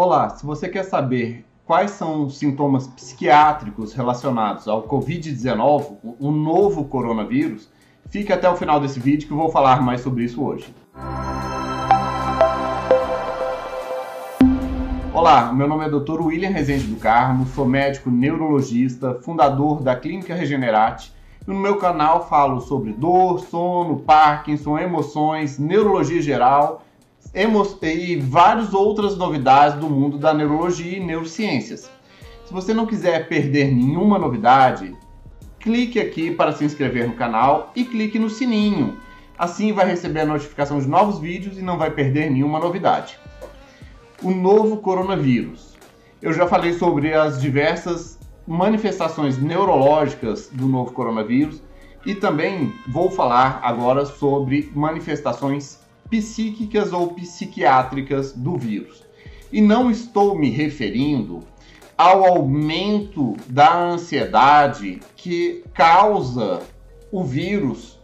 Olá, se você quer saber quais são os sintomas psiquiátricos relacionados ao Covid-19, o novo coronavírus, fique até o final desse vídeo que eu vou falar mais sobre isso hoje. Olá, meu nome é Dr. William Rezende do Carmo, sou médico neurologista, fundador da Clínica Regenerate no meu canal falo sobre dor, sono, Parkinson, emoções, neurologia geral e várias outras novidades do mundo da neurologia e neurociências. Se você não quiser perder nenhuma novidade, clique aqui para se inscrever no canal e clique no sininho. Assim vai receber a notificação de novos vídeos e não vai perder nenhuma novidade. O novo coronavírus. Eu já falei sobre as diversas manifestações neurológicas do novo coronavírus e também vou falar agora sobre manifestações psíquicas ou psiquiátricas do vírus. E não estou me referindo ao aumento da ansiedade que causa o vírus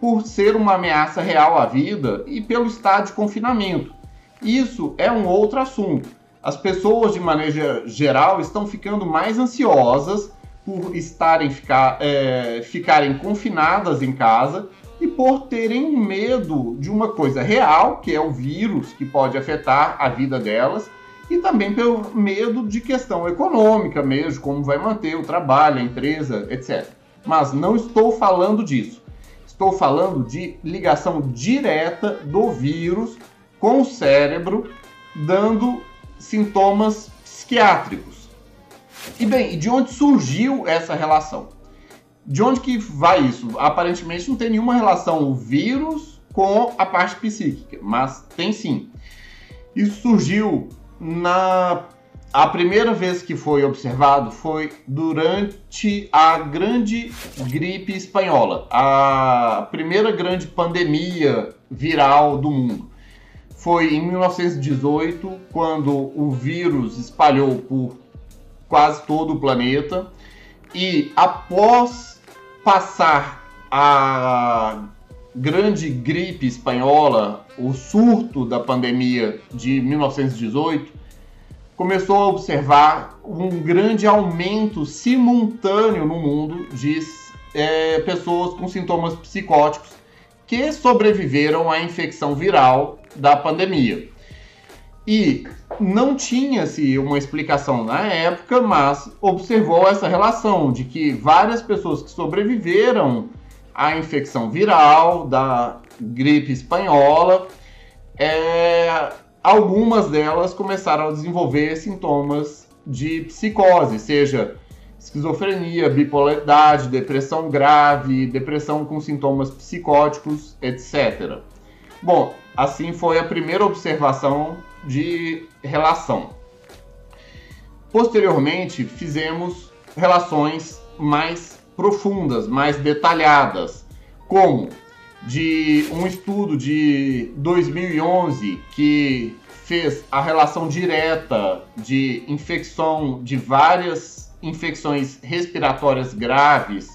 por ser uma ameaça real à vida e pelo estado de confinamento. Isso é um outro assunto. As pessoas, de maneira geral, estão ficando mais ansiosas por estarem ficar, é, ficarem confinadas em casa e por terem medo de uma coisa real, que é o vírus que pode afetar a vida delas, e também pelo medo de questão econômica mesmo, como vai manter o trabalho, a empresa, etc. Mas não estou falando disso. Estou falando de ligação direta do vírus com o cérebro, dando sintomas psiquiátricos. E bem, de onde surgiu essa relação? De onde que vai isso? Aparentemente não tem nenhuma relação o vírus com a parte psíquica, mas tem sim. Isso surgiu na a primeira vez que foi observado foi durante a grande gripe espanhola, a primeira grande pandemia viral do mundo. Foi em 1918, quando o vírus espalhou por quase todo o planeta e após passar a grande gripe espanhola, o surto da pandemia de 1918, começou a observar um grande aumento simultâneo no mundo de é, pessoas com sintomas psicóticos que sobreviveram à infecção viral da pandemia. E não tinha-se uma explicação na época, mas observou essa relação de que várias pessoas que sobreviveram à infecção viral da gripe espanhola, é, algumas delas começaram a desenvolver sintomas de psicose, seja esquizofrenia, bipolaridade, depressão grave, depressão com sintomas psicóticos, etc. Bom, assim foi a primeira observação de relação. Posteriormente, fizemos relações mais profundas, mais detalhadas, como de um estudo de 2011 que fez a relação direta de infecção de várias infecções respiratórias graves,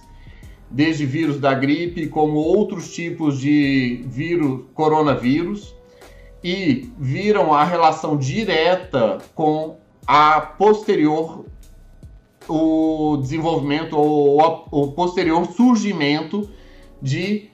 desde vírus da gripe como outros tipos de vírus coronavírus e viram a relação direta com a posterior o desenvolvimento ou o posterior surgimento de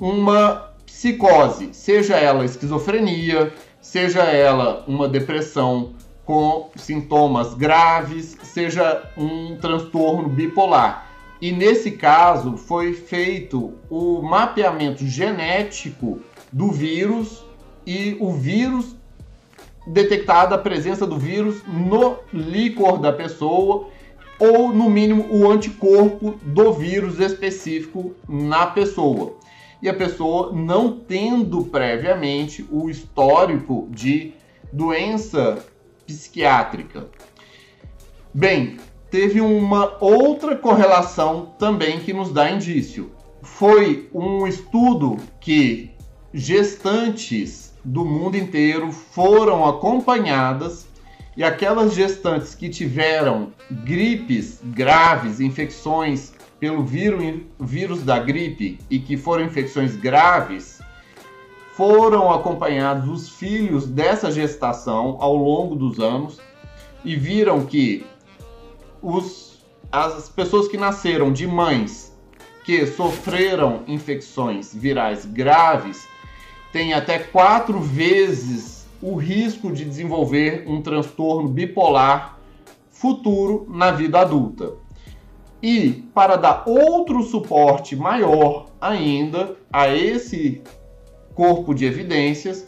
uma psicose, seja ela esquizofrenia, seja ela uma depressão com sintomas graves, seja um transtorno bipolar. E nesse caso foi feito o mapeamento genético do vírus e o vírus detectada a presença do vírus no líquor da pessoa ou no mínimo o anticorpo do vírus específico na pessoa. E a pessoa não tendo previamente o histórico de doença psiquiátrica. Bem, teve uma outra correlação também que nos dá indício. Foi um estudo que gestantes do mundo inteiro foram acompanhadas e aquelas gestantes que tiveram gripes graves, infecções pelo vírus, vírus da gripe e que foram infecções graves, foram acompanhados os filhos dessa gestação ao longo dos anos e viram que os, as pessoas que nasceram de mães que sofreram infecções virais graves têm até quatro vezes o risco de desenvolver um transtorno bipolar futuro na vida adulta. E para dar outro suporte maior ainda a esse corpo de evidências,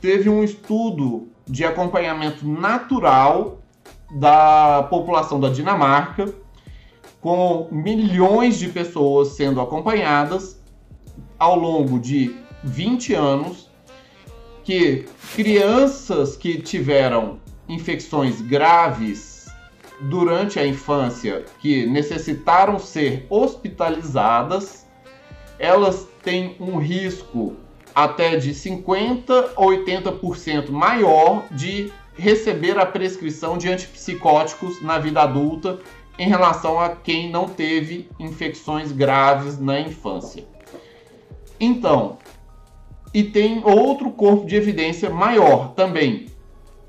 teve um estudo de acompanhamento natural da população da Dinamarca, com milhões de pessoas sendo acompanhadas ao longo de 20 anos, que crianças que tiveram infecções graves durante a infância, que necessitaram ser hospitalizadas, elas têm um risco até de 50 a 80% maior de receber a prescrição de antipsicóticos na vida adulta em relação a quem não teve infecções graves na infância. Então, e tem outro corpo de evidência maior também.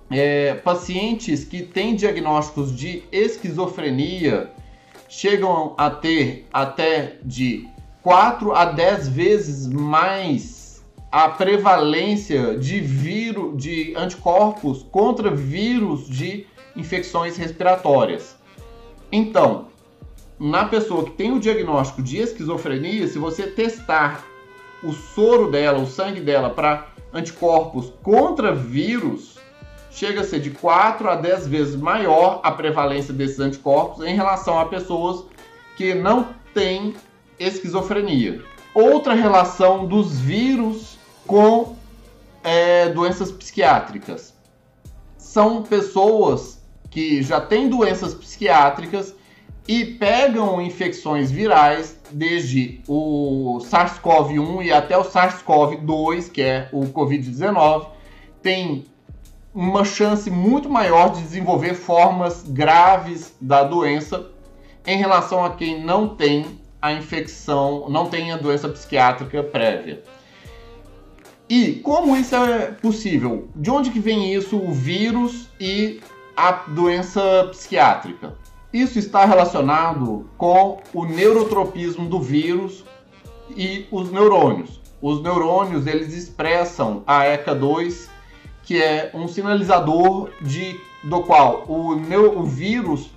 É, pacientes que têm diagnósticos de esquizofrenia chegam a ter até de 4 a 10 vezes mais a prevalência de vírus, de anticorpos contra vírus de infecções respiratórias. Então, na pessoa que tem o diagnóstico de esquizofrenia, se você testar o soro dela, o sangue dela para anticorpos contra vírus, chega a ser de 4 a 10 vezes maior a prevalência desses anticorpos em relação a pessoas que não têm esquizofrenia. Outra relação dos vírus com é, doenças psiquiátricas. São pessoas que já têm doenças psiquiátricas e pegam infecções virais, desde o SARS-CoV-1 e até o SARS-CoV-2, que é o Covid-19, tem uma chance muito maior de desenvolver formas graves da doença em relação a quem não tem a infecção, não tem a doença psiquiátrica prévia. E como isso é possível? De onde que vem isso, o vírus e a doença psiquiátrica? Isso está relacionado com o neurotropismo do vírus e os neurônios. Os neurônios eles expressam a ECA2, que é um sinalizador de, do qual o, neo, o vírus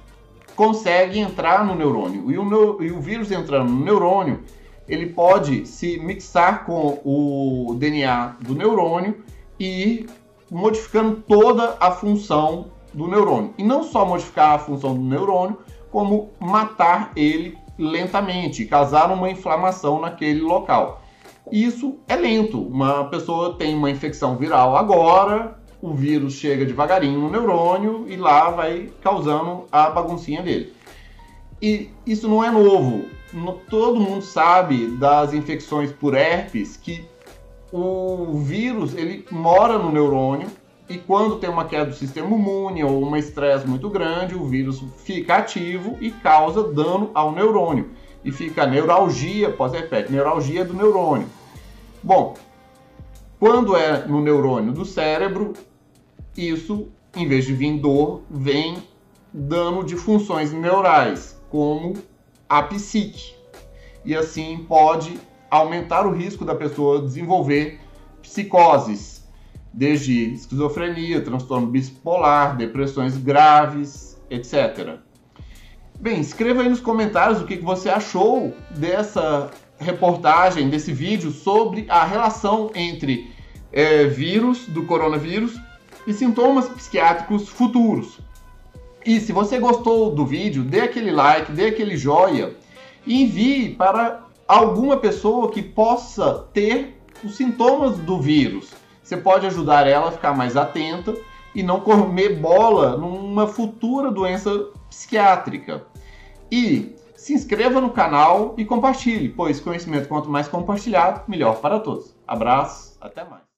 consegue entrar no neurônio. E o, e o vírus entrando no neurônio, ele pode se mixar com o DNA do neurônio e ir modificando toda a função do neurônio. E não só modificar a função do neurônio, como matar ele lentamente, causar uma inflamação naquele local. Isso é lento. Uma pessoa tem uma infecção viral agora, o vírus chega devagarinho no neurônio e lá vai causando a baguncinha dele. E isso não é novo todo mundo sabe das infecções por herpes que o vírus ele mora no neurônio e quando tem uma queda do sistema imune ou um estresse muito grande, o vírus fica ativo e causa dano ao neurônio. E fica neuralgia pós-efeito, neuralgia do neurônio. Bom, quando é no neurônio do cérebro, isso, em vez de vir dor, vem dano de funções neurais, como a psique. E assim pode aumentar o risco da pessoa desenvolver psicoses, desde esquizofrenia, transtorno bipolar, depressões graves, etc. Bem, escreva aí nos comentários o que você achou dessa reportagem, desse vídeo sobre a relação entre é, vírus do coronavírus e sintomas psiquiátricos futuros. E se você gostou do vídeo, dê aquele like, dê aquele joia e envie para alguma pessoa que possa ter os sintomas do vírus. Você pode ajudar ela a ficar mais atenta e não comer bola numa futura doença psiquiátrica. E se inscreva no canal e compartilhe, pois conhecimento quanto mais compartilhado, melhor para todos. Abraços, até mais.